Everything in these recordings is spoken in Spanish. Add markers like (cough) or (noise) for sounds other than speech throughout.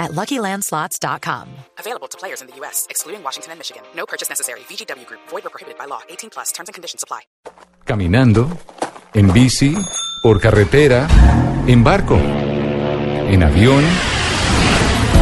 at LuckyLandSlots.com. Available to players in the U.S., excluding Washington and Michigan. No purchase necessary. VGW Group. Void or prohibited by law. 18 plus. Terms and conditions apply. Caminando, en bici, por carretera, en barco, en avión.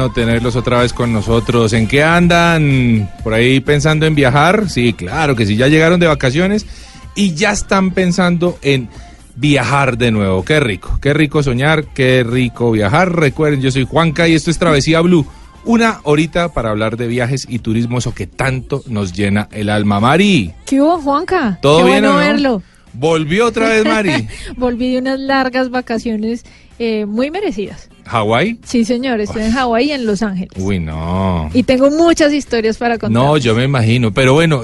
Bueno tenerlos otra vez con nosotros. ¿En qué andan? ¿Por ahí pensando en viajar? Sí, claro que sí, ya llegaron de vacaciones y ya están pensando en viajar de nuevo. Qué rico, qué rico soñar, qué rico viajar. Recuerden, yo soy Juanca y esto es Travesía Blue. Una horita para hablar de viajes y turismo, eso que tanto nos llena el alma. Mari, ¿Qué hubo, Juanca? ¿todo Qué bien bueno no? verlo. Volvió otra vez Mari. (laughs) Volví de unas largas vacaciones eh, muy merecidas. ¿Hawái? Sí, señor, estoy en Hawái y en Los Ángeles. Uy, no. Y tengo muchas historias para contar. No, yo me imagino, pero bueno,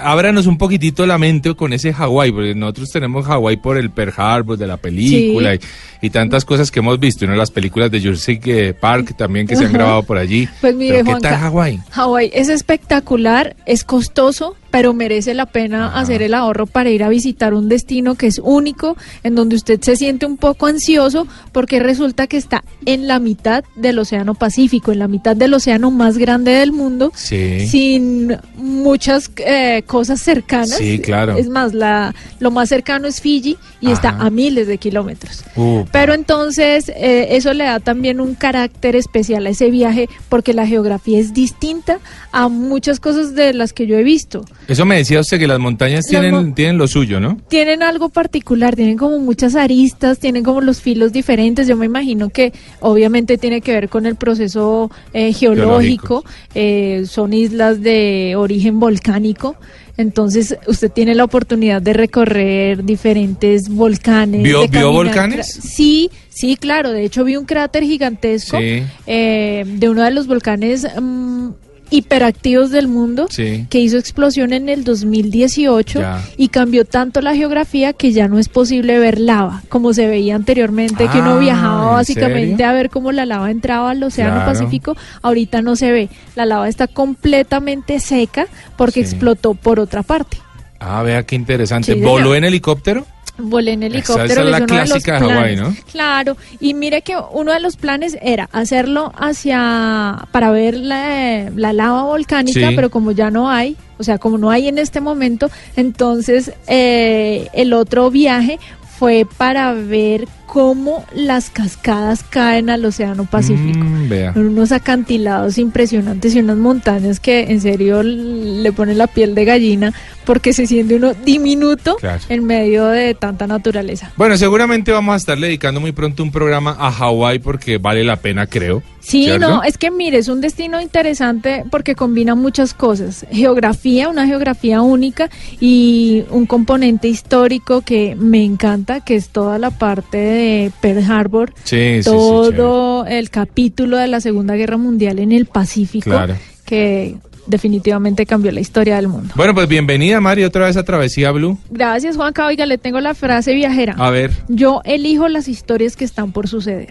ábranos un poquitito la mente con ese Hawái, porque nosotros tenemos Hawái por el Pearl Harbor de la película y, y tantas cosas que hemos visto, y ¿no? las películas de Jurassic eh, Park también que se han grabado por allí. Pues mire, Pero ¿qué Juanca, tal Hawái? Hawái es espectacular, es costoso, pero merece la pena Ajá. hacer el ahorro para ir a visitar un destino que es único, en donde usted se siente un poco ansioso, porque resulta que está en la mitad del Océano Pacífico, en la mitad del océano más grande del mundo, Sí. sin muchas eh, cosas cercanas. Sí, claro. Es más, la, lo más cercano es Fiji y está a miles de kilómetros. Pero entonces eh, eso le da también un carácter especial a ese viaje porque la geografía es distinta a muchas cosas de las que yo he visto. eso me decía usted que las montañas Las tienen, tienen lo suyo, ¿no? Tienen algo particular, tienen como muchas aristas, tienen como los filos diferentes. Yo me imagino que obviamente tiene que ver con el proceso eh, geológico. eh, son islas de origen volcánico. Entonces usted tiene la oportunidad de recorrer diferentes volcanes. ¿Vio- volcanes? Sí, sí, claro. De hecho vi un cráter gigantesco Sí. eh, de uno de los volcanes mm, hiperactivos del mundo Sí. que hizo explosión en el 2018 Ya. y cambió tanto la geografía que ya no es posible ver lava como se veía anteriormente, que uno Ah, viajaba ¿en básicamente serio? a ver cómo la lava entraba al Océano Claro. Pacífico, ahorita no se ve, la lava está completamente seca porque Sí. explotó por otra parte. Ah, vea qué interesante. Sí. ¿Voló en helicóptero? Volé en helicóptero, esa es que la uno de los clásica de Hawái, planes. ¿no? Claro, y mire que uno de los planes era hacerlo hacia para ver la, la lava volcánica, Sí. pero como ya no hay, o sea, como no hay en este momento, entonces eh, el otro viaje fue para ver cómo las cascadas caen al Océano Pacífico. Mm. Son unos acantilados impresionantes y unas montañas que en serio le ponen la piel de gallina porque se siente uno diminuto Claro. en medio de tanta naturaleza. Bueno, seguramente vamos a estar dedicando muy pronto un programa a Hawái porque vale la pena, creo. Sí, ¿cierto? no, es que mire, es un destino interesante porque combina muchas cosas. Geografía, una geografía única y un componente histórico que me encanta, que es toda la parte de Pearl Harbor, Sí, sí, sí, todo el capítulo de la Segunda Guerra Mundial en el Pacífico, Claro. que definitivamente cambió la historia del mundo. Bueno, pues bienvenida, Mari, otra vez a Travesía Blue. Gracias, Juanca. Oiga, le tengo la frase viajera. A ver. Yo elijo las historias que están por suceder.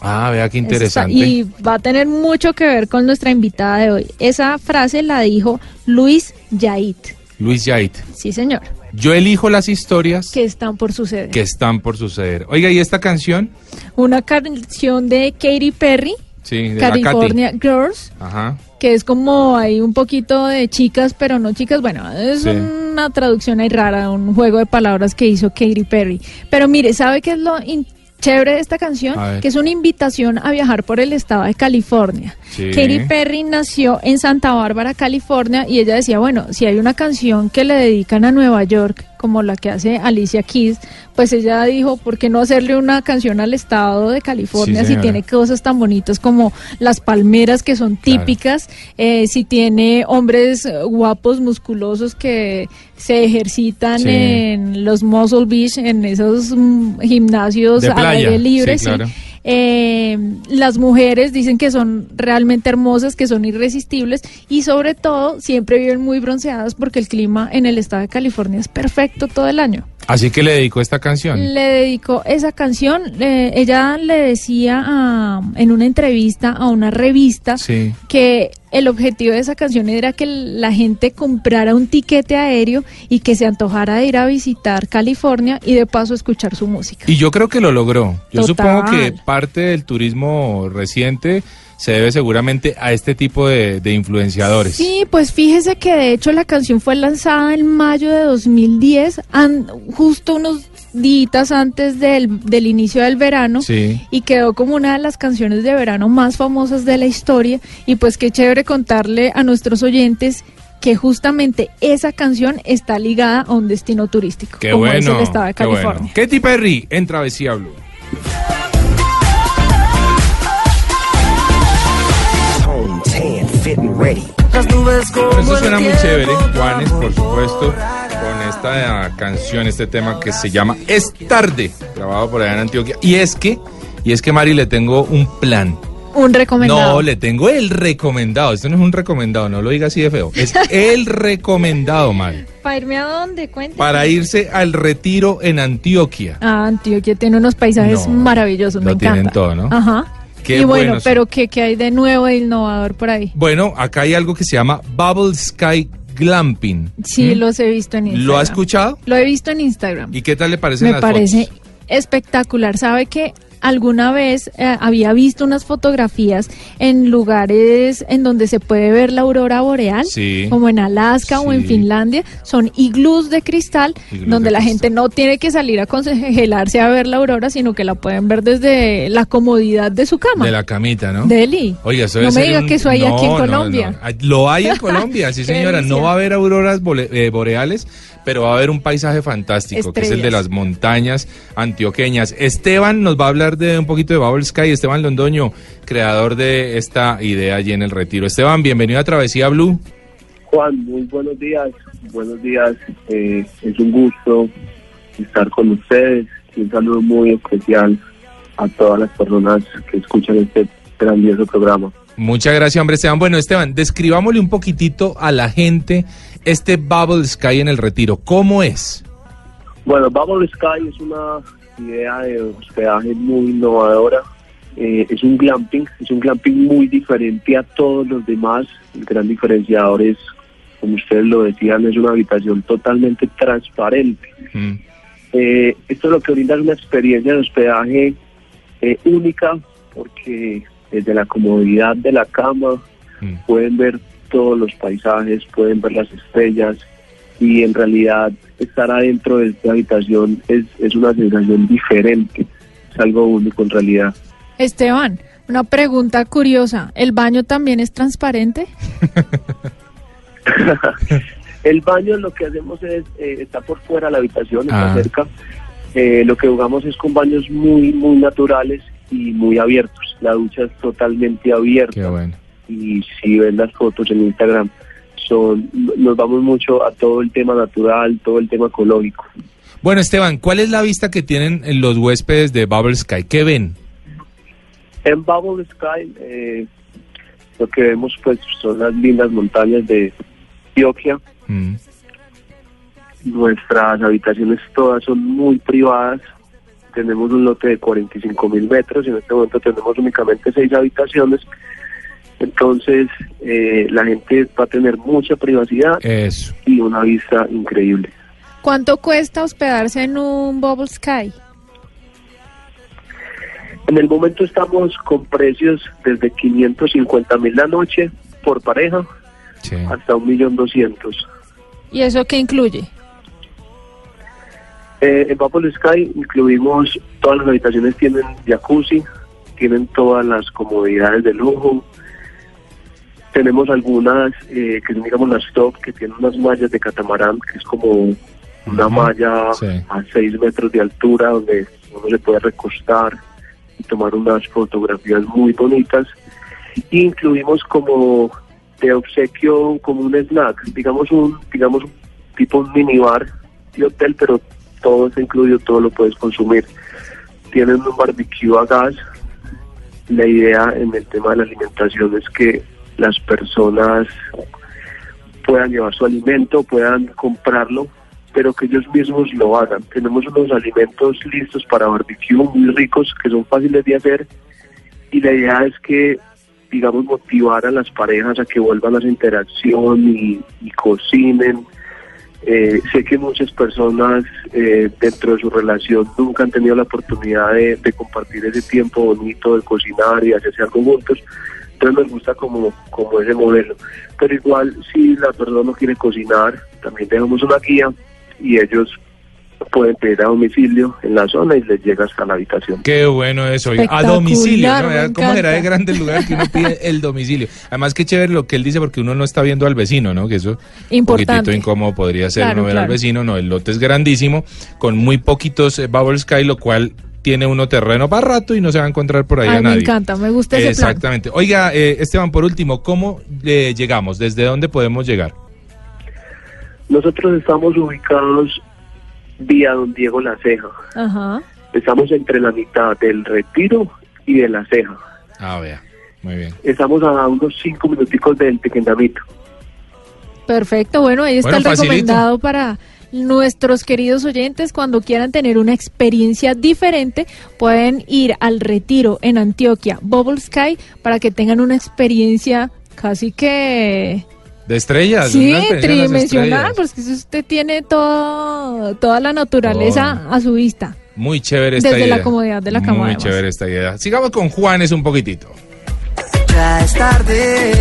Ah, vea qué está- interesante. y va a tener mucho que ver con nuestra invitada de hoy. Esa frase la dijo Luis Yait. Luis Yait. Sí, señor. Yo elijo las historias Que están por suceder. que están por suceder. Oiga, ¿y esta canción? Una canción de Katy Perry, Sí, de. California Girls, Ajá. que es como hay un poquito de chicas, pero no chicas. Bueno, es Sí. una traducción ahí rara, un juego de palabras que hizo Katy Perry. Pero mire, ¿sabe qué es lo in- chévere esta canción? Que es una invitación a viajar por el estado de California. Sí. Katy Perry nació en Santa Bárbara, California, y ella decía, bueno, si hay una canción que le dedican a Nueva York, como la que hace Alicia Keys, pues ella dijo, ¿por qué no hacerle una canción al estado de California Sí, si tiene cosas tan bonitas como las palmeras que son Claro. típicas, eh, si tiene hombres guapos, musculosos que se ejercitan Sí. en los Muscle Beach, en esos mm, gimnasios De al aire libre, sí. claro. Eh, las mujeres dicen que son realmente hermosas, que son irresistibles y sobre todo siempre viven muy bronceadas porque el clima en el estado de California es perfecto todo el año. Así que le dedico esta canción. Le dedicó esa canción, eh, ella le decía a- en una entrevista a una revista Sí. que el objetivo de esa canción era que la gente comprara un tiquete aéreo y que se antojara de ir a visitar California y de paso escuchar su música. Y yo creo que lo logró. Yo Total. supongo que parte del turismo reciente se debe seguramente a este tipo de, de influenciadores. Sí, pues fíjese que de hecho la canción fue lanzada en mayo de 2010, an- justo unos días antes del, del inicio del verano. Sí. Y quedó como una de las canciones de verano más famosas de la historia. Y pues qué chévere contarle a nuestros oyentes que justamente esa canción está ligada a un destino turístico, Qué como bueno. es el estado de qué bueno. California. Katy Perry en Travesía Blue. Ready. Esto suena muy chévere, Juanes, por supuesto, con esta canción, este tema que se llama Es tarde, grabado por allá en Antioquia. Y es que, y es que Mari le tengo un plan. Un recomendado. No, le tengo el recomendado. Esto no es un recomendado, no lo diga así de feo. Es el (laughs) recomendado, Mari. ¿Para irme a dónde? Cuente. Para irse al retiro en Antioquia. Ah, Antioquia tiene unos paisajes No, maravillosos, me lo tienen encanta. todo, ¿no? Ajá. Qué y bueno, pero ¿qué, qué hay de nuevo e innovador por ahí? Bueno, acá hay algo que se llama Bubble Sky Glamping. Sí, ¿Mm? los he visto en Instagram. ¿Lo ha escuchado? Lo he visto en Instagram. ¿Y qué tal le parecen Me las parece fotos? espectacular. ¿Sabe que alguna vez eh, había visto unas fotografías en lugares en donde se puede ver la aurora boreal? Sí. Como en Alaska o en. Finlandia. Son iglús de cristal Iglús donde de la cristal. gente no tiene que salir a congelarse a ver la aurora, sino que la pueden ver desde la comodidad de su cama. De la camita, ¿no? Deli. Oiga, eso no me diga un- que eso hay aquí en no, Colombia. no. Lo hay en (laughs) Colombia, sí señora. No va a haber auroras eh, boreales, pero va a haber un paisaje fantástico, que es el de las montañas antioqueñas. Esteban nos va a hablar de un poquito de Bubble Sky. Esteban Londoño, creador de esta idea allí en el retiro. Esteban, bienvenido a Travesía Blue. Juan, muy buenos días. Buenos días. eh, es un gusto estar con ustedes. Un saludo muy especial a todas las personas que escuchan este grandioso programa. Muchas gracias, hombre Esteban. Bueno, Esteban, describámosle un poquitito a la gente este Bubble Sky en el retiro. ¿Cómo es? Bueno, Bubble Sky es una idea de hospedaje muy innovadora. Eh, es un glamping, es un glamping muy diferente a todos los demás. El gran diferenciador es, como ustedes lo decían, es una habitación totalmente transparente. Mm, Eh, esto lo que brinda es una experiencia de hospedaje eh, única porque desde la comodidad de la cama mm. pueden ver todos los paisajes, pueden ver las estrellas y en realidad estar adentro de esta habitación es, es una sensación diferente, es algo único en realidad. Esteban, una pregunta curiosa. ¿El baño también es transparente? (laughs) El baño lo que hacemos es, eh, está por fuera de la habitación, está Ah. cerca. Eh, lo que jugamos es con baños muy, muy naturales y muy abiertos. La ducha es totalmente abierta. Qué bueno. y si ven las fotos en Instagram, son nos vamos mucho a todo el tema natural, todo el tema ecológico. Bueno, Esteban, ¿cuál es la vista que tienen los huéspedes de Bubble Sky? ¿Qué ven? En Bubble Sky eh, lo que vemos pues son las lindas montañas de Antioquia. Mm. Nuestras habitaciones todas son muy privadas. Tenemos un lote de 45 mil metros y en este momento tenemos únicamente seis habitaciones. Entonces eh, la gente va a tener mucha privacidad Eso. y una vista increíble. ¿Cuánto cuesta hospedarse en un Bubble Sky? En el momento estamos con precios desde 550 mil la noche por pareja Sí. hasta 1.200.000. ¿Y eso qué incluye? Eh, en Bubble Sky incluimos todas las habitaciones tienen jacuzzi, tienen todas las comodidades de lujo. Tenemos algunas eh, que son digamos las top que tienen unas mallas de catamarán que es como una malla sí. a 6 metros de altura donde uno se puede recostar y tomar unas fotografías muy bonitas. Incluimos como de obsequio como un snack, digamos un digamos un tipo un minibar de hotel, pero todo está incluido, todo lo puedes consumir. Tienen un barbecue a gas. La idea en el tema de la alimentación es que las personas puedan llevar su alimento, puedan comprarlo, pero que ellos mismos lo hagan. Tenemos unos alimentos listos para barbecue muy ricos que son fáciles de hacer y la idea es que digamos motivar a las parejas a que vuelvan a esa interacción y, y cocinen. Eh, sé que muchas personas eh, dentro de su relación nunca han tenido la oportunidad de, de compartir ese tiempo bonito de cocinar y hacerse algo juntos. Entonces nos gusta como, como ese modelo. Pero igual si la persona no quiere cocinar, también tenemos una guía y ellos pueden pedir a domicilio en la zona y les llega hasta la habitación. Qué bueno eso. A domicilio. ¿no? me ¿Cómo será de grande el lugar que uno pide el domicilio? Además, qué chévere lo que él dice porque uno no está viendo al vecino, ¿no? Que eso un Importante. poquitito incómodo podría ser Claro, no ver al vecino. No, el lote es grandísimo, con muy poquitos eh, Bubble Sky, lo cual tiene uno terreno para rato y no se va a encontrar por ahí Ay, a me nadie. encanta, me gusta ese plan. Exactamente. Oiga, eh, Esteban, por último, ¿cómo eh, llegamos? ¿Desde dónde podemos llegar? Nosotros estamos ubicados vía Don Diego La Ceja. Ajá. Estamos entre la mitad del Retiro y de La Ceja. Ah, vea. Muy bien. Estamos a unos cinco minuticos del Tequendamito. Perfecto, bueno, ahí está Bueno, el facilito. recomendado para nuestros queridos oyentes cuando quieran tener una experiencia diferente, pueden ir al retiro en Antioquia, Bubble Sky, para que tengan una experiencia casi que De estrellas. sí, tridimensional, porque si usted tiene todo, toda la naturaleza Oh. a su vista. Muy chévere esta Desde idea. la comodidad de la cama, Muy además. chévere esta idea. Sigamos con Juanes un poquitito. Ya es tarde.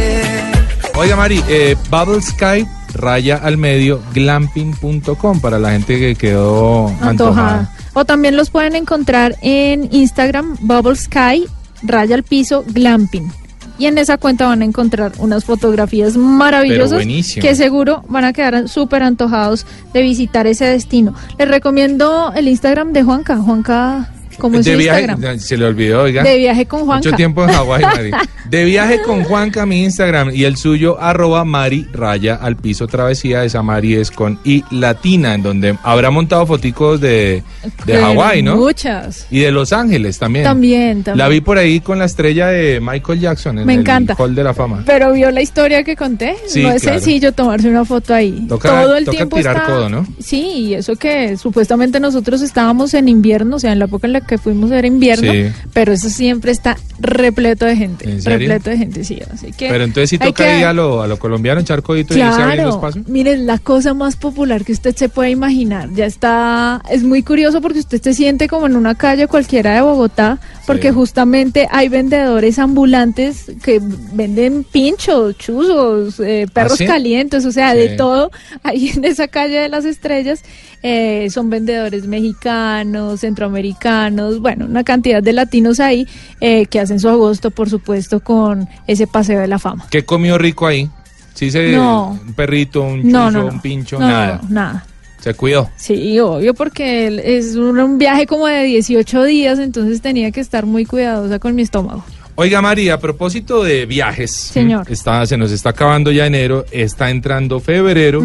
Oiga, Mari, eh, Bubble Sky, raya al medio, glamping.com para la gente que quedó antojada. antojada. O también los pueden encontrar en Instagram, Bubble Sky, raya al piso, glamping. Y en esa cuenta van a encontrar unas fotografías maravillosas que seguro van a quedar súper antojados de visitar ese destino. Les recomiendo el Instagram de Juanca. Juanca, ¿cómo es de viaje, Instagram? se le olvidó, oiga. De viaje con Juanca. Mucho tiempo en Hawái, (laughs) Mari. De viaje con Juanca, mi Instagram. Y el suyo, arroba Mari Raya al piso travesía. Esa Mari es con I latina, en donde habrá montado foticos de, de Hawái, ¿no? Muchas. Y de Los Ángeles también. También, también. La vi por ahí con la estrella de Michael Jackson en Me el encanta. Hall de la Fama. Pero vio la historia que conté. Sí, no es claro. sencillo tomarse una foto ahí. Toca- Todo el toca tiempo tirar está- codo, ¿no? Sí, y eso que supuestamente nosotros estábamos en invierno, o sea, en la época en la que fuimos era invierno, Sí. pero eso siempre está repleto de gente. Repleto de gente, sí. Así que Pero entonces hay toca que- ir a lo, a lo colombiano, echar codito y Claro, espacio. miren, la cosa más popular que usted se puede imaginar, ya está, es muy curioso porque usted se siente como en una calle cualquiera de Bogotá, porque Sí. justamente hay vendedores ambulantes que venden pinchos, chuzos, eh, perros ¿Ah, sí? calientes, o sea, de todo, ahí en esa calle de las estrellas, eh, son vendedores mexicanos, centroamericanos, bueno, una cantidad de latinos ahí eh, que hacen su agosto, por supuesto, con ese paseo de la fama. ¿Qué comió rico ahí? Sí, se, No. un perrito, un chuzo, No, no, no. un pincho, nada. nada. Se cuidó. Sí, obvio, porque es un, un viaje como de 18 días, entonces tenía que estar muy cuidadosa con mi estómago. Oiga, María, a propósito de viajes, Señor. Está, se nos está acabando ya enero, está entrando febrero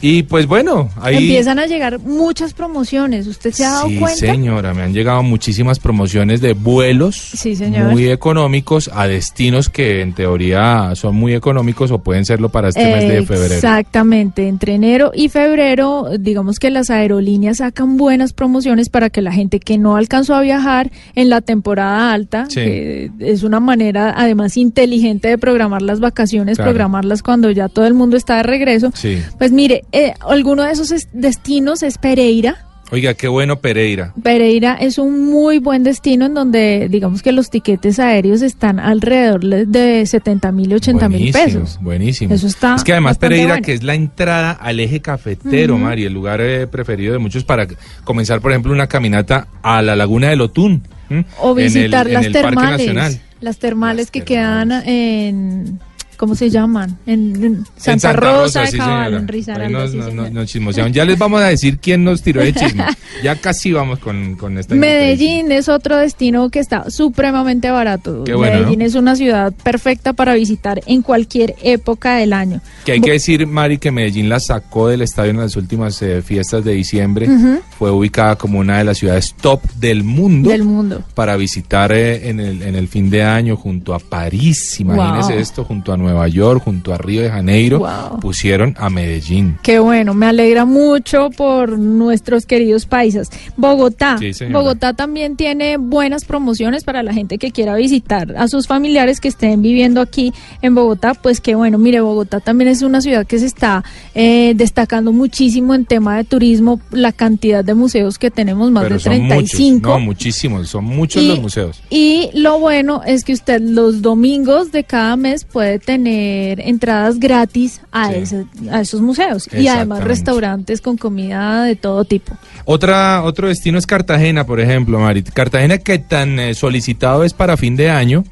y pues bueno, ahí... Empiezan a llegar muchas promociones. ¿Usted se ha dado sí, cuenta? señora, me han llegado muchísimas promociones de vuelos Sí, señor. muy económicos a destinos que en teoría son muy económicos o pueden serlo para este mes de febrero. Exactamente, entre enero y febrero, digamos que las aerolíneas sacan buenas promociones para que la gente que no alcanzó a viajar en la temporada alta, Sí. que es una manera además inteligente de programar las vacaciones, Claro. programarlas cuando ya todo el mundo está de regreso. Sí. Pues mire, eh, alguno de esos es- destinos es Pereira. Oiga, qué bueno Pereira. Pereira es un muy buen destino en donde digamos que los tiquetes aéreos están alrededor de 70 mil y 80 mil pesos. Buenísimo. Eso está Es que además Pereira, bueno. que es la entrada al eje cafetero, Ujú. Mari, el lugar eh, preferido de muchos para comenzar, por ejemplo, una caminata a la laguna del Otún. O En el- visitar en las Parque termales. Nacional. Las termales Las que termales. quedan en. ¿Cómo se llaman? En, en Santa, En Rosa, de sí, Cabal, Risaralda, nos, sí, nos- nos- chismosearon. Ya les vamos a decir quién nos tiró de chisme. (laughs) ya casi vamos con, con esta Medellín es otro destino que está supremamente barato. Qué bueno, Medellín ¿no? es una ciudad perfecta para visitar en cualquier época del año. Que hay que decir, Mari, que Medellín la sacó del estadio en las últimas eh, fiestas de diciembre. Fue ubicada como una de las ciudades top del mundo. Del mundo. Para visitar eh, en, el, en el fin de año junto a París, imagínese Wow. esto, junto a Nueva York, junto a Río de Janeiro, Wow. pusieron a Medellín. Qué bueno, me alegra mucho por nuestros queridos paisas. Bogotá. Sí. Bogotá también tiene buenas promociones para la gente que quiera visitar a sus familiares que estén viviendo aquí en Bogotá. Pues qué bueno, mire, Bogotá también es una ciudad que se está eh, destacando muchísimo en tema de turismo, la cantidad de museos que tenemos, más Pero de son 35. muchos, no, muchísimos, son muchos Y- los museos. Y lo bueno es que usted los domingos de cada mes puede tener entradas gratis a, Sí. ese- a esos museos y además restaurantes con comida de todo tipo. Otra, otro destino es Cartagena, por ejemplo, Mari. Cartagena que tan eh, solicitado es para fin de año,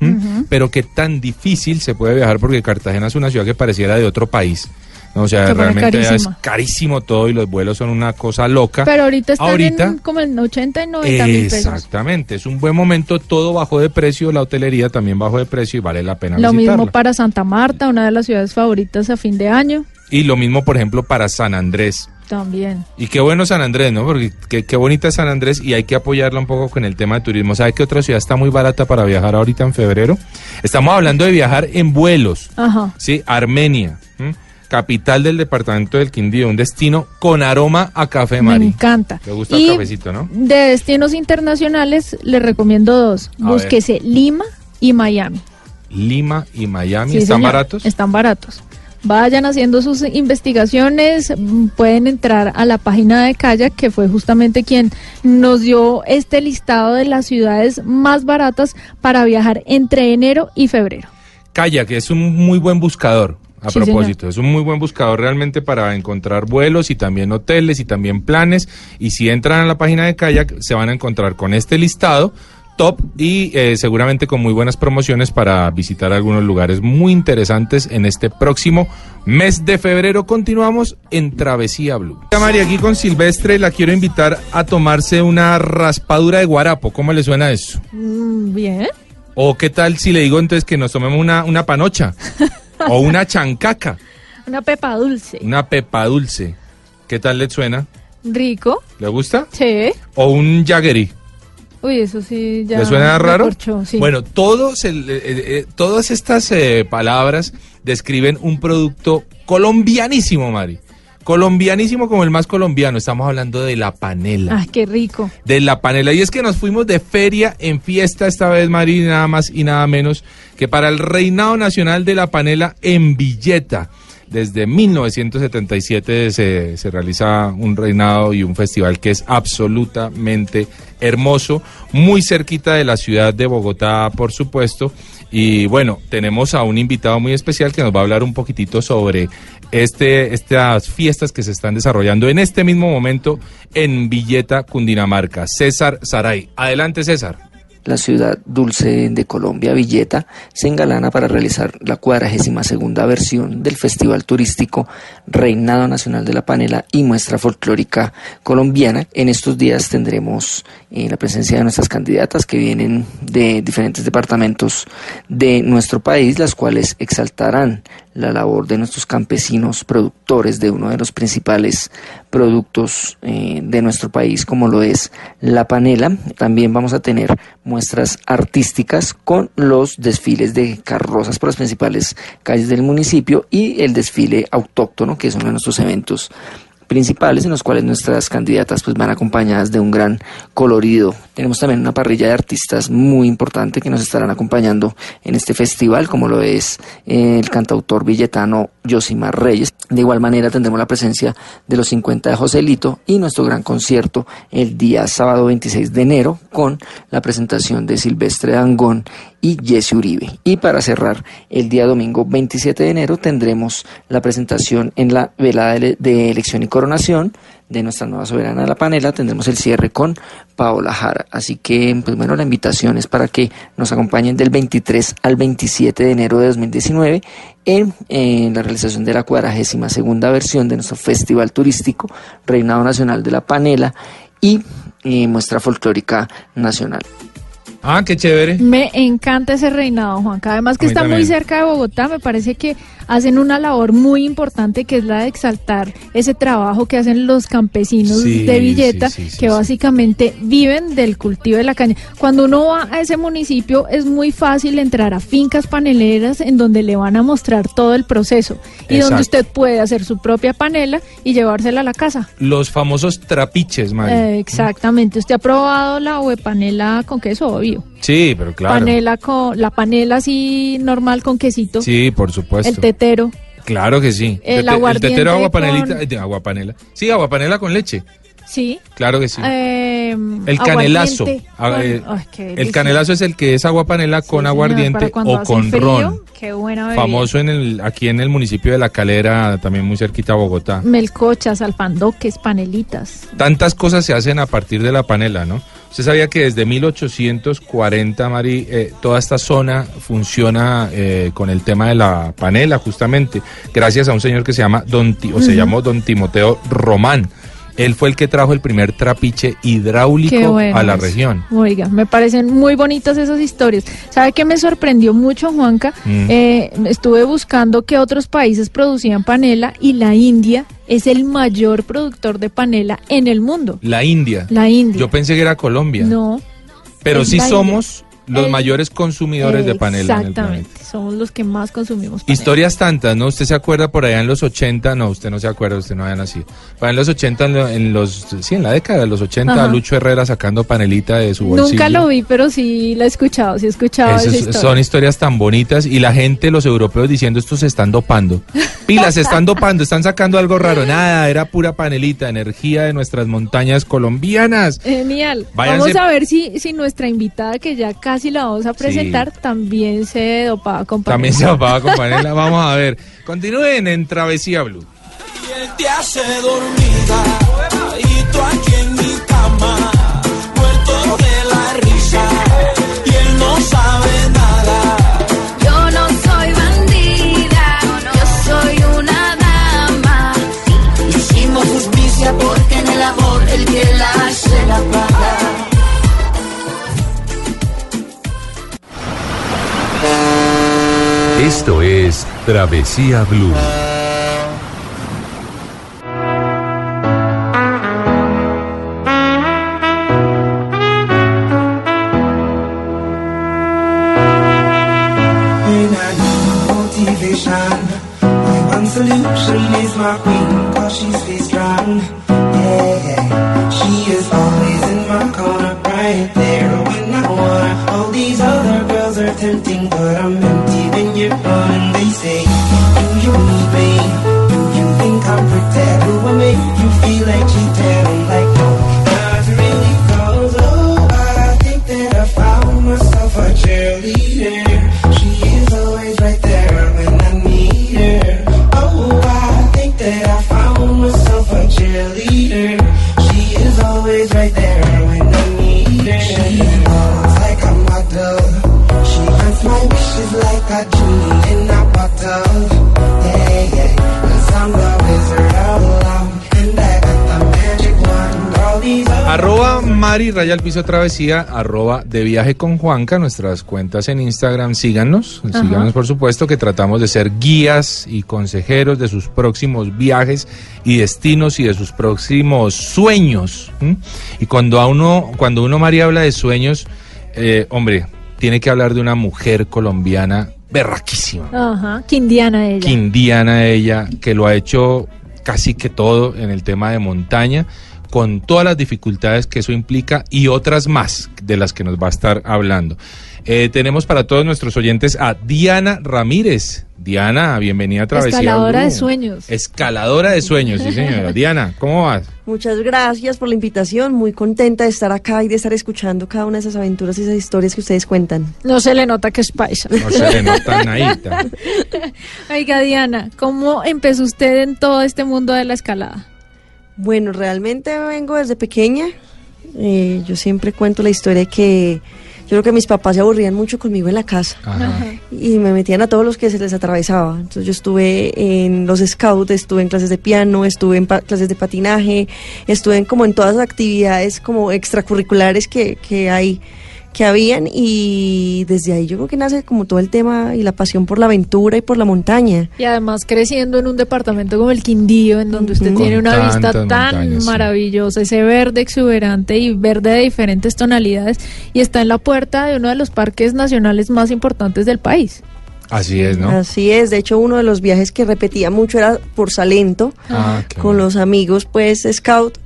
pero que tan difícil se puede viajar porque Cartagena es una ciudad que pareciera de otro país. O sea, realmente es carísima. carísimo todo y los vuelos son una cosa loca. Pero ahorita están Ahorita, en como en 80 y 90 mil pesos. Exactamente, es un buen momento, todo bajo de precio, la hotelería también bajo de precio y vale la pena Lo visitarla. mismo para Santa Marta, una de las ciudades favoritas a fin de año. Y lo mismo, por ejemplo, para San Andrés. También. Y qué bueno San Andrés, ¿no? Porque qué, qué bonita es San Andrés y hay que apoyarla un poco con el tema de turismo. ¿Sabe qué otra ciudad está muy barata para viajar ahorita en febrero? Estamos hablando de viajar en vuelos. Ajá. Sí, Armenia, ¿m? Capital del departamento del Quindío, un destino con aroma a café, Me Mari. encanta. Le gusta Y el cafecito, ¿no? De destinos internacionales le recomiendo dos. A Búsquese Lima y Miami. Lima y Miami, Sí, ¿están señor, baratos? Están baratos. Vayan haciendo sus investigaciones, mm, pueden entrar a la página de Kayak, que fue justamente quien nos dio este listado de las ciudades más baratas para viajar entre enero y febrero. Kayak es un muy buen buscador. A Sí, propósito, es un muy buen buscador realmente para encontrar vuelos y también hoteles y también planes. Y si entran a la página de Kayak, se van a encontrar con este listado top y eh, seguramente con muy buenas promociones para visitar algunos lugares muy interesantes en este próximo mes de febrero. Continuamos en Travesía Blue. María, aquí con Silvestre la quiero invitar a tomarse una raspadura de guarapo. ¿Cómo le suena eso? Mm, bien. O qué tal si le digo entonces que nos tomemos una, una panocha (laughs) o una chancaca, Una pepa dulce. una pepa dulce. ¿Qué tal le suena? Rico. ¿Le gusta? Sí. O un jaggery. Uy, eso sí ya. ¿Le suena raro? sí. Bueno, todos el- eh, eh, todas estas eh, palabras describen un producto colombianísimo, Mari. Colombianísimo como el más colombiano. Estamos hablando de la panela. Ay, qué rico. de la panela. Y es que nos fuimos de feria en fiesta esta vez, Mari, nada más y nada menos que para el Reinado Nacional de la Panela en Villeta. Desde 1977 se, se realiza un reinado y un festival que es absolutamente hermoso, muy cerquita de la ciudad de Bogotá, por supuesto. Y bueno, tenemos a un invitado muy especial que nos va a hablar un poquitito sobre este, estas fiestas que se están desarrollando en este mismo momento en Villeta, Cundinamarca. César Saray. Adelante, César. La ciudad dulce de Colombia, Villeta, se engalana para realizar la cuadragésima segunda versión del Festival Turístico Reinado Nacional de la Panela y Muestra Folclórica Colombiana. En estos días tendremos eh, la presencia de nuestras candidatas que vienen de diferentes departamentos de nuestro país, las cuales exaltarán la labor de nuestros campesinos productores de uno de los principales productos eh, de nuestro país como lo es la panela. También vamos a tener muestras artísticas con los desfiles de carrozas por las principales calles del municipio y el desfile autóctono que es uno de nuestros eventos principales en los cuales nuestras candidatas pues van acompañadas de un gran colorido. Tenemos también una parrilla de artistas muy importante que nos estarán acompañando en este festival, como lo es eh, el cantautor villetano Josimar Reyes. De igual manera tendremos la presencia de los 50 de Joselito y nuestro gran concierto el día sábado 26 de enero con la presentación de Silvestre Dangón y Jesse Uribe. Y para cerrar, el día domingo 27 de enero tendremos la presentación en la velada de elección y coronación de nuestra nueva soberana de la panela. Tendremos el cierre con Paola Jara. Así que, pues bueno, la invitación es para que nos acompañen del 23 al 27 de enero de 2019 en, en la realización de la cuadragésima segunda versión de nuestro festival turístico Reinado Nacional de la Panela y, y muestra folclórica nacional. Ah, qué chévere. Me encanta ese reinado, Juanca. Además que está muy cerca de Bogotá, me parece que hacen una labor muy importante que es la de exaltar ese trabajo que hacen los campesinos Sí, de Villeta, sí, sí, sí, que básicamente viven del cultivo de la caña. Cuando uno va a ese municipio es muy fácil entrar a fincas paneleras en donde le van a mostrar todo el proceso y Exacto. donde usted puede hacer su propia panela y llevársela a la casa. Los famosos trapiches, Mari. Eh, exactamente. ¿Usted ha probado la panela con queso obvio? sí, pero claro. Panela con la panela así normal con quesito. Sí, por supuesto. El tetero. Claro que sí. El aguardiente tetero agua con- panelita, eh, de agua panela. Sí, agua panela con leche. Sí. Claro que sí. Eh, el canelazo. Ah, con- eh, el canelazo es el que es agua panela Sí, con aguardiente o con frío, ron. Qué buena. Famoso en el aquí en el municipio de La Calera, también muy cerquita a Bogotá. Melcochas, alfandoques, panelitas. Tantas cosas se hacen a partir de la panela, ¿no? Usted sabía que desde 1840, Mari, eh, toda esta zona funciona eh, con el tema de la panela, justamente, gracias a un señor que se llama Don, o se llamó Don Timoteo Román. Él fue el que trajo el primer trapiche hidráulico Qué a la región. Oiga, me parecen muy bonitas esas historias. ¿Sabe qué me sorprendió mucho, Juanca? Mm. Eh, estuve buscando que otros países producían panela y la India es el mayor productor de panela en el mundo. La India. La India. Yo pensé que era Colombia. No. pero sí somos los El- mayores consumidores de panela en el. Exactamente, somos los que más consumimos panela. Historias tantas, ¿no? Usted se acuerda por allá en los 80, no, usted no se acuerda, usted no había nacido. Allá en los 80, en lo- en los, sí, en la década de los 80, Ajá. Lucho Herrera sacando panelita de su bolsillo. Nunca lo vi, pero sí la he escuchado, sí he escuchado esa historia. son historias tan bonitas y la gente, los europeos diciendo esto se están dopando. (laughs) Pilas, se están dopando, están sacando algo raro. Nada, era pura panelita, energía de nuestras montañas colombianas. Genial. Váyanse- Vamos a ver si, si nuestra invitada, que ya casi la vamos a presentar, también se dopaba con También se dopaba con (laughs) panela. Vamos a ver. Continúen en Travesía Blue. Y él te hace dormida y tú aquí en Travesía Blue. always right there when I need it. She follows like a model. She grants my wishes like a genie in a bottle. Arroba Mari Raya al Piso Travesía, arroba de viaje con Juanca, nuestras cuentas en Instagram, síganos, síganos por supuesto, que tratamos de ser guías y consejeros de sus próximos viajes y destinos y de sus próximos sueños. Y cuando a uno, cuando uno Mari habla de sueños, eh, hombre, tiene que hablar de una mujer colombiana berraquísima. Ajá, quindiana ella. Quindiana ella, que lo ha hecho casi que todo en el tema de montaña, con todas las dificultades que eso implica y otras más de las que nos va a estar hablando. Eh, tenemos para todos nuestros oyentes a Diana Ramírez. Diana, bienvenida a Travesía Escaladora de sueños. Escaladora de sueños, sí señora. (laughs) Diana, ¿cómo vas? Muchas gracias por la invitación, muy contenta de estar acá y de estar escuchando cada una de esas aventuras y esas historias que ustedes cuentan. No se le nota que es paisa. No se le nota (laughs) nadita. Oiga, Diana, ¿cómo empezó usted en todo este mundo de la escalada? Bueno, realmente vengo desde pequeña. Eh, yo siempre cuento la historia de que yo creo que mis papás se aburrían mucho conmigo en la casa Ajá. y me metían a todos los que se les atravesaba. Entonces yo estuve en los scouts, estuve en clases de piano, estuve en pa- clases de patinaje, estuve en como en todas las actividades como extracurriculares que, que hay que habían y desde ahí yo creo que nace como todo el tema y la pasión por la aventura y por la montaña. Y además creciendo en un departamento como el Quindío, en donde usted tiene Con una vista tan montañas, sí. maravillosa, ese verde exuberante y verde de diferentes tonalidades, y está en la puerta de uno de los parques nacionales más importantes del país. Así es, ¿no? Así es, de hecho uno de los viajes que repetía mucho era por Salento. Ah, claro. con los amigos pues scout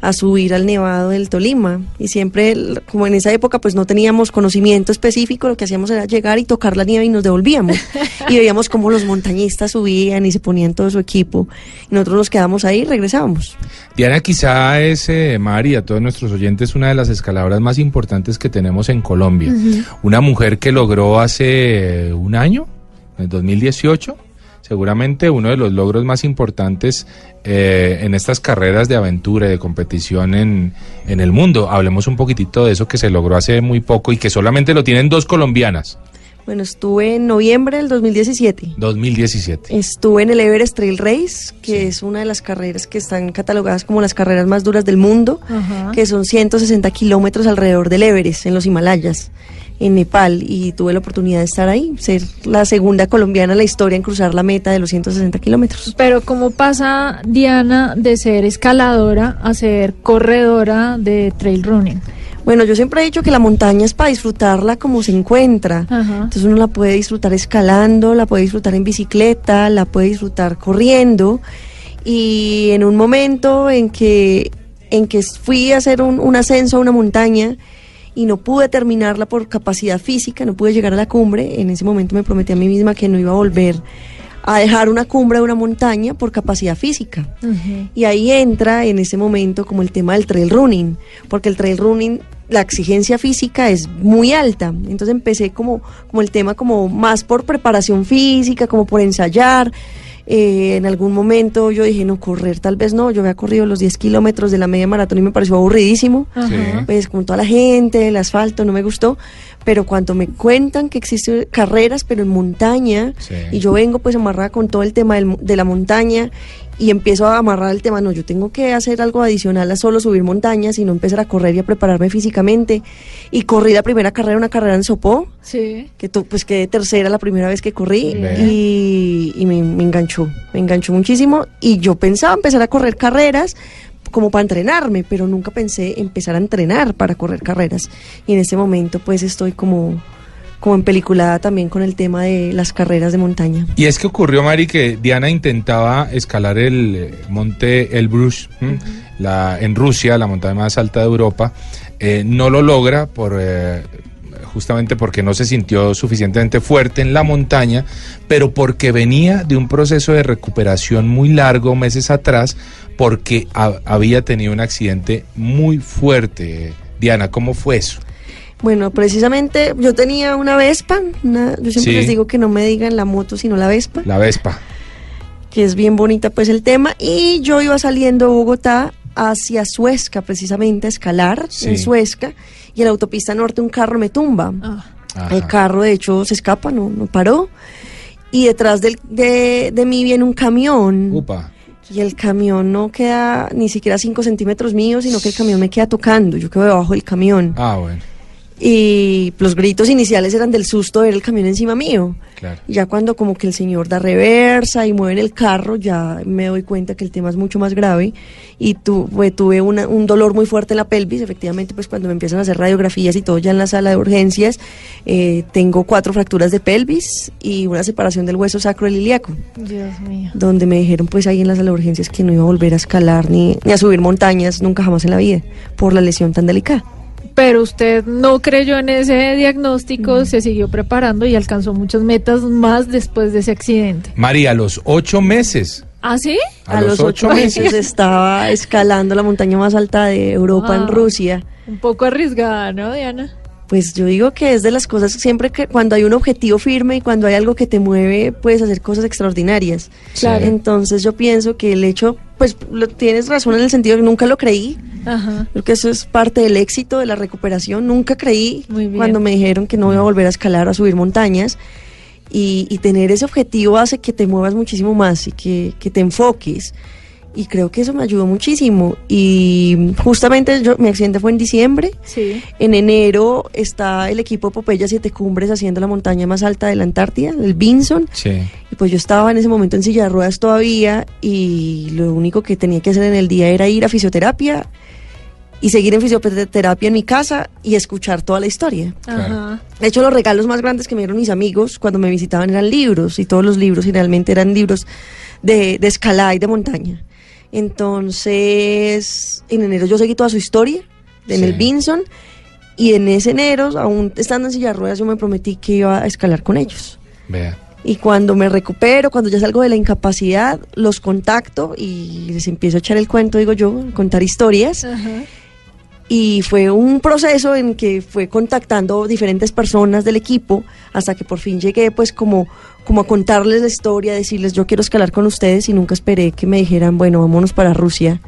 a subir al nevado del Tolima. Y siempre como en esa época pues no teníamos conocimiento específico lo que hacíamos era llegar y tocar la nieve y nos devolvíamos. (laughs) Y veíamos cómo los montañistas subían y se ponían todo su equipo. Y nosotros nos quedábamos ahí y regresábamos. Diana quizá es, eh, Mari, a todos nuestros oyentes, una de las escaladoras más importantes que tenemos en Colombia. Una mujer que logró hace un año, en 2018, seguramente uno de los logros más importantes eh, en estas carreras de aventura y de competición en, en el mundo. Hablemos un poquitito de eso que se logró hace muy poco y que solamente lo tienen dos colombianas, bueno estuve en noviembre del 2017 2017. Estuve en el Everest Trail Race, que es una de las carreras que están catalogadas como las carreras más duras del mundo, Ajá. que son 160 kilómetros alrededor del Everest, en los Himalayas, en Nepal, y tuve la oportunidad de estar ahí, ser la segunda colombiana en la historia en cruzar la meta de los 160 kilómetros. Pero ¿cómo pasa Diana de ser escaladora a ser corredora de trail running? Bueno, yo siempre he dicho que la montaña es para disfrutarla como se encuentra. Ajá. Entonces uno la puede disfrutar escalando, la puede disfrutar en bicicleta, la puede disfrutar corriendo. Y en un momento en que, en que fui a hacer un, un ascenso a una montaña y no pude terminarla por capacidad física, no pude llegar a la cumbre, en ese momento me prometí a mí misma que no iba a volver a dejar una cumbre de una montaña por capacidad física. Y ahí entra en ese momento como el tema del trail running, porque el trail running, la exigencia física es muy alta. Entonces empecé como, como el tema como más por preparación física, como por ensayar. Eh, en algún momento yo dije, no, correr tal vez no. Yo había corrido los 10 kilómetros de la media maratón y me pareció aburridísimo. Sí. Pues con toda la gente, el asfalto, no me gustó. Pero cuando me cuentan que existen carreras, pero en montaña, Sí. y yo vengo pues amarrada con todo el tema del de la montaña y empiezo a amarrar el tema, no, yo tengo que hacer algo adicional a solo subir montañas, sino empezar a correr y a prepararme físicamente. Y corrí la primera carrera, una carrera en Sopó, Sí. que tu- pues quedé tercera la primera vez que corrí y me, me enganchó, me enganchó muchísimo y yo pensaba empezar a correr carreras como para entrenarme, pero nunca pensé empezar a entrenar para correr carreras y en este momento pues estoy como como en peliculada también con el tema de las carreras de montaña. Y es que ocurrió, Mari, que Diana intentaba escalar el eh, monte Elbrus la, en Rusia, la montaña más alta de Europa. Eh, no lo logra por, eh, justamente porque no se sintió suficientemente fuerte en la montaña, pero porque venía de un proceso de recuperación muy largo meses atrás, porque ha- había tenido un accidente muy fuerte. Diana, ¿cómo fue eso? Bueno, precisamente yo tenía una Vespa, una- yo siempre Sí. les digo que no me digan la moto sino la Vespa. La Vespa. que es bien bonita pues el tema, y yo iba saliendo de Bogotá hacia Suezca, precisamente a escalar Sí. en Suezca, y en la autopista norte un carro me tumba. Ah. Ajá. El carro, de hecho, se escapa, no, no paró. Y detrás del- de, de mí viene un camión. Upa. Y el camión no queda ni siquiera 5 centímetros míos, sino que el camión me queda tocando. Yo quedo debajo del camión. Ah, bueno, Y los gritos iniciales eran del susto de ver el camión encima mío. claro. Y ya cuando como que el señor da reversa y mueve el carro, ya me doy cuenta que el tema es mucho más grave. Y tuve, tuve una- un dolor muy fuerte en la pelvis. Efectivamente, pues cuando me empiezan a hacer radiografías y todo ya en la sala de urgencias, eh, tengo cuatro fracturas de pelvis y una separación del hueso sacro ilíaco. Dios mío. Donde me dijeron pues ahí en la sala de urgencias que no iba a volver a escalar ni, ni a subir montañas nunca jamás en la vida por la lesión tan delicada. Pero usted no creyó en ese diagnóstico, se siguió preparando y alcanzó muchas metas más después de ese accidente. María, a los ocho meses. ¿Ah, sí? A, los, ocho meses. estaba escalando la montaña más alta de Europa Ah. en Rusia. Un poco arriesgada, ¿no, Diana? Pues yo digo que es de las cosas siempre que cuando hay un objetivo firme y cuando hay algo que te mueve, puedes hacer cosas extraordinarias. Claro. Entonces yo pienso que el hecho, pues lo, tienes razón en el sentido de que nunca lo creí. Ajá. Creo que eso es parte del éxito de la recuperación. Nunca creí cuando me dijeron que no iba a volver a escalar o a subir montañas. Y, y tener ese objetivo hace que te muevas muchísimo más y que, que te enfoques. Y creo que eso me ayudó muchísimo. Y justamente yo, mi accidente fue en diciembre. Sí. En enero está el equipo Popeye Siete Cumbres haciendo la montaña más alta de la Antártida, el Vinson. Sí. Y pues yo estaba en ese momento en silla de ruedas todavía y lo único que tenía que hacer en el día era ir a fisioterapia y seguir en fisioterapia en mi casa y escuchar toda la historia. Ajá. De hecho, los regalos más grandes que me dieron mis amigos cuando me visitaban eran libros y todos los libros generalmente eran libros de, de escalada y de montaña. Entonces, en enero yo seguí toda su historia en Sí. el Vinson y en ese enero, aún estando en silla de ruedas, yo me prometí que iba a escalar con ellos. Vea. Y cuando me recupero, cuando ya salgo de la incapacidad, los contacto y les empiezo a echar el cuento, digo yo, contar historias. Ajá. Y fue un proceso en que fue contactando diferentes personas del equipo hasta que por fin llegué pues como, como a contarles la historia, decirles yo quiero escalar con ustedes y nunca esperé que me dijeran, bueno, vámonos para Rusia.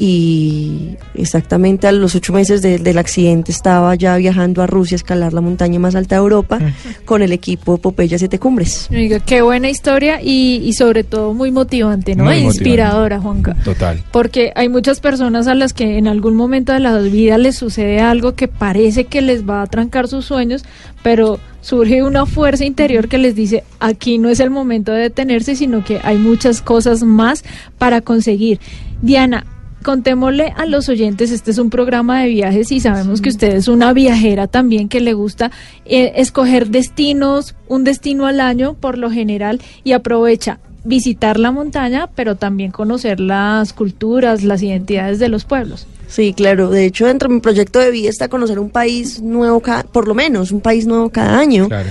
Y exactamente a los ocho meses de- del accidente estaba ya viajando a Rusia a escalar la montaña más alta de Europa con el equipo Popeye Siete Cumbres. Oiga, qué buena historia y, y sobre todo muy motivante, ¿no? Muy E motivante. inspiradora, Juanca. Total. Porque hay muchas personas a las que en algún momento de la vida les sucede algo que parece que les va a trancar sus sueños, pero surge una fuerza interior que les dice, aquí no es el momento de detenerse, sino que hay muchas cosas más para conseguir. Diana, contémosle a los oyentes, este es un programa de viajes y sabemos que usted es una viajera también que le gusta eh, escoger destinos, un destino al año por lo general y aprovecha visitar la montaña, pero también conocer las culturas, las identidades de los pueblos. Sí, claro. De hecho, dentro de mi proyecto de vida está conocer un país nuevo, cada, por lo menos un país nuevo cada año. Claro.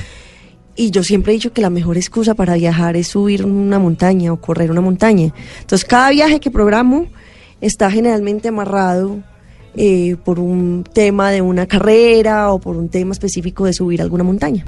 Y yo siempre he dicho que la mejor excusa para viajar es subir una montaña o correr una montaña. Entonces, cada viaje que programo está generalmente amarrado eh, por un tema de una carrera o por un tema específico de subir alguna montaña.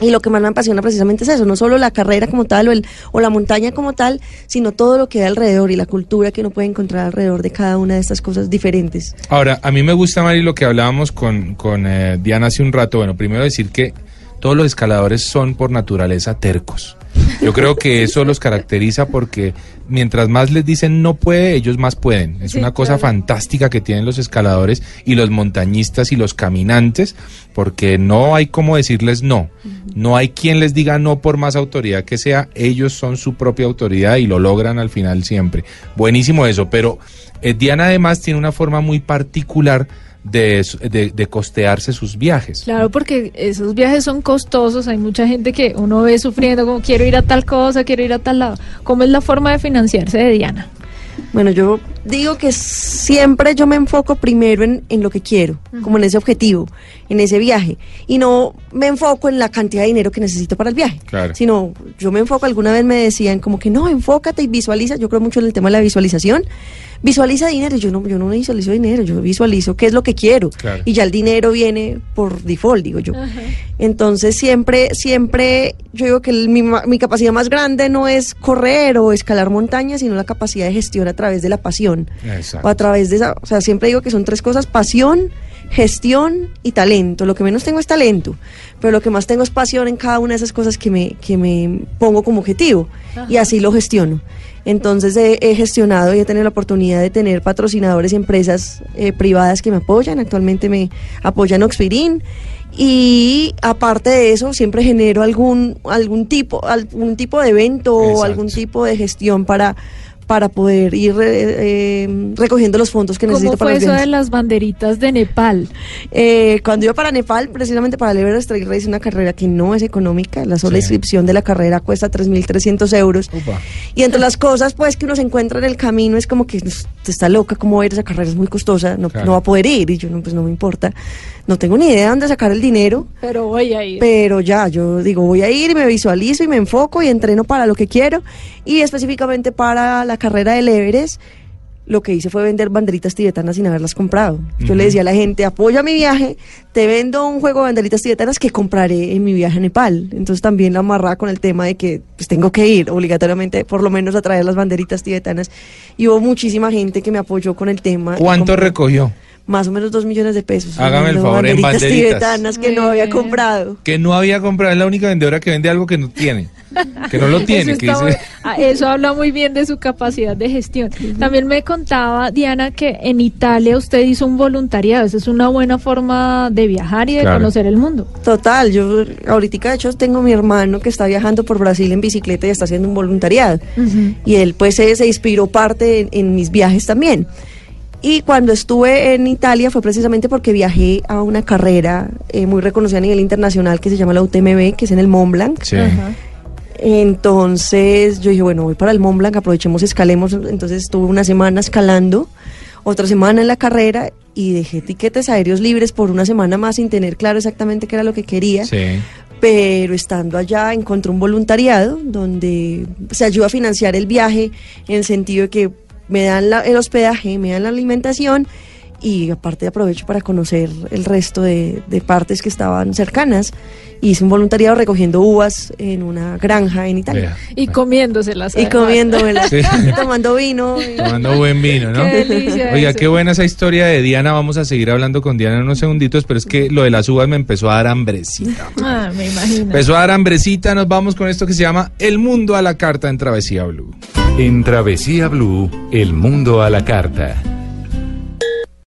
Y lo que más me apasiona precisamente es eso, no solo la carrera como tal o, el, o la montaña como tal, sino todo lo que hay alrededor y la cultura que uno puede encontrar alrededor de cada una de estas cosas diferentes. Ahora, a mí me gusta, Mari, lo que hablábamos con, con eh, Diana hace un rato. Bueno, primero decir que todos los escaladores son por naturaleza tercos. Yo creo que eso los caracteriza porque mientras más les dicen no puede, ellos más pueden. Es Sí, una cosa claro. fantástica que tienen los escaladores y los montañistas y los caminantes, porque no hay como decirles no. No hay quien les diga no por más autoridad que sea. Ellos son su propia autoridad y lo logran al final siempre. Buenísimo eso, pero eh, Diana además tiene una forma muy particular de, de, de costearse sus viajes. Claro, porque esos viajes son costosos, hay mucha gente que uno ve sufriendo como quiero ir a tal cosa, quiero ir a tal lado. ¿Cómo es la forma de financiarse de Diana? Bueno, yo digo que siempre yo me enfoco primero en, en lo que quiero, como en ese objetivo, en ese viaje, y no me enfoco en la cantidad de dinero que necesito para el viaje, Claro. sino yo me enfoco, alguna vez me decían como que no, enfócate y visualiza, yo creo mucho en el tema de la visualización, visualiza dinero, yo no, yo no visualizo dinero, yo visualizo qué es lo que quiero, Claro. y ya el dinero viene por default, digo yo. Entonces siempre, siempre, yo digo que el- mi, mi capacidad más grande no es correr o escalar montañas, sino la capacidad de gestión a través de la pasión. Exacto. O a través de esa, o sea, siempre digo que son tres cosas, pasión, gestión y talento. Lo que menos tengo es talento, pero lo que más tengo es pasión en cada una de esas cosas que me, que me pongo como objetivo y así lo gestiono. Entonces he, he gestionado y he tenido la oportunidad de tener patrocinadores y empresas eh, privadas que me apoyan. Actualmente me apoyan Oxfirin y aparte de eso siempre genero algún algún tipo algún tipo de evento o algún tipo de gestión para para poder ir eh, eh, recogiendo los fondos que ¿Cómo necesito para fue los eso de las banderitas de Nepal? Eh, cuando iba para Nepal, precisamente para el Everest Trail Race, una carrera que no es económica, la sola Sí. inscripción de la carrera cuesta 3.300 euros. Upa. Y entre las cosas pues que uno se encuentra en el camino es como que "Pues, está loca, ¿cómo va a ir esa carrera? Es muy costosa, no, Claro. no va a poder ir. Y yo, no, pues no me importa. No tengo ni idea de dónde sacar el dinero, Pero voy a ir. pero ya, yo digo, voy a ir y me visualizo y me enfoco y entreno para lo que quiero. Y específicamente para la carrera del Everest, lo que hice fue vender banderitas tibetanas sin haberlas comprado. Yo le decía a la gente, apoya mi viaje, te vendo un juego de banderitas tibetanas que compraré en mi viaje a Nepal. Entonces también la amarraba con el tema de que pues, tengo que ir obligatoriamente, por lo menos a traer las banderitas tibetanas. Y hubo muchísima gente que me apoyó con el tema. ¿Cuánto recogió? Más o menos dos millones de pesos. Hágame el favor, en banderitas tibetanas que no había bien. comprado. Que no había comprado, es la única vendedora que vende algo que no tiene. Que no lo tiene. Eso, que está dice- muy- ah, eso habla muy bien de su capacidad de gestión. También me contaba, Diana, que en Italia usted hizo un voluntariado. Esa es una buena forma de viajar y de Claro. conocer el mundo. Total, yo ahorita de hecho tengo mi hermano que está viajando por Brasil en bicicleta y está haciendo un voluntariado. Y él pues se, se inspiró parte en, en mis viajes también. Y cuando estuve en Italia fue precisamente porque viajé a una carrera eh, muy reconocida a nivel internacional que se llama la UTMB, que es en el Mont Blanc. Sí. Entonces yo dije, bueno, voy para el Mont Blanc, aprovechemos, escalemos. Entonces estuve una semana escalando, otra semana en la carrera y dejé tiquetes aéreos libres por una semana más sin tener claro exactamente qué era lo que quería. Sí. Pero estando allá encontré un voluntariado donde se ayuda a financiar el viaje en el sentido de que me dan la- el hospedaje, me dan la alimentación y aparte aprovecho para conocer el resto de, de partes que estaban cercanas. Hice un voluntariado recogiendo uvas en una granja en Italia. Vea. Y comiéndoselas. Y además. comiéndomelas, Sí. (laughs) tomando vino. y- Tomando buen vino, ¿no? Qué Oiga, eso. qué buena esa historia de Diana. Vamos a seguir hablando con Diana en unos segunditos, pero es que lo de las uvas me empezó a dar hambrecita. Ah, me imagino. Empezó a dar hambrecita. Nos vamos con esto que se llama El Mundo a la Carta en Travesía Blue. En Travesía Blue, el mundo a la carta.